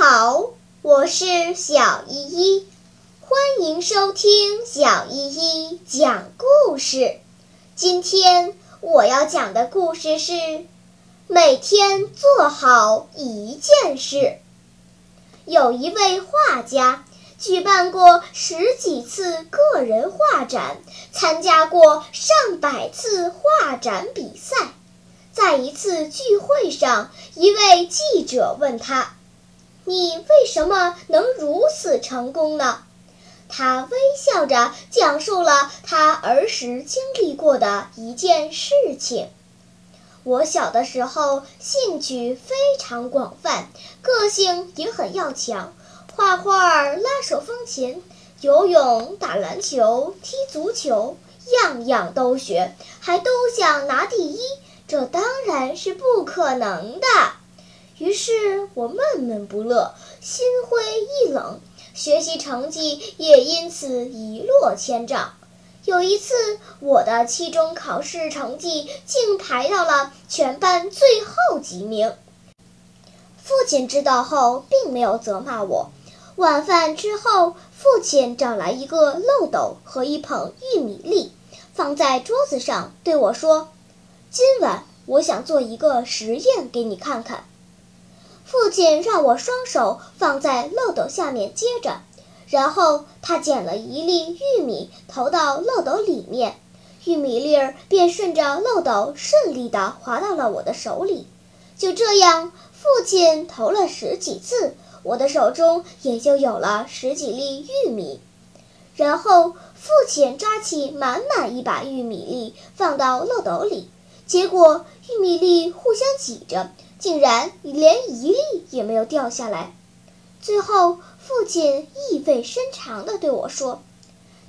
好，我是小依依，欢迎收听小依依讲故事。今天我要讲的故事是每天做好一件事。有一位画家举办过十几次个人画展，参加过上百次画展比赛。在一次聚会上，一位记者问他：“你为什么能如此成功呢？”他微笑着讲述了他儿时经历过的一件事情：“我小的时候兴趣非常广泛，个性也很要强，画画、拉手风琴、游泳、打篮球、踢足球，样样都学，还都想拿第一。”这当然是不可能的。于是我闷闷不乐，心灰意冷，学习成绩也因此一落千丈。有一次，我的期中考试成绩竟排到了全班最后几名。父亲知道后，并没有责骂我。晚饭之后，父亲找来一个漏斗和一捧玉米粒，放在桌子上，对我说。今晚我想做一个实验给你看看。父亲让我双手放在漏斗下面接着，然后他捡了一粒玉米投到漏斗里面，玉米粒儿便顺着漏斗顺利地滑到了我的手里。就这样，父亲投了十几次，我的手中也就有了十几粒玉米。然后父亲抓起满满一把玉米粒放到漏斗里。结果玉米粒互相挤着，竟然连一粒也没有掉下来。最后，父亲意味深长地对我说：“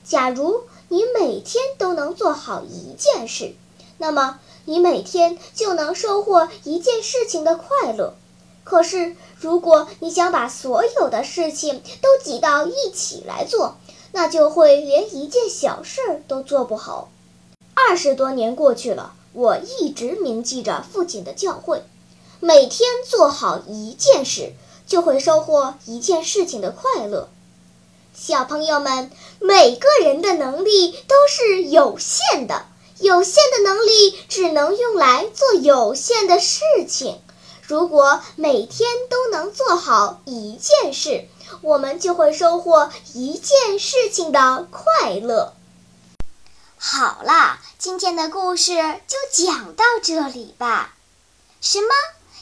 假如你每天都能做好一件事，那么你每天就能收获一件事情的快乐。可是，如果你想把所有的事情都挤到一起来做，那就会连一件小事都做不好。”二十多年过去了。我一直铭记着父亲的教诲：每天做好一件事，就会收获一件事情的快乐。小朋友们，每个人的能力都是有限的，有限的能力只能用来做有限的事情。如果每天都能做好一件事，我们就会收获一件事情的快乐。好啦，今天的故事就讲到这里吧。什么？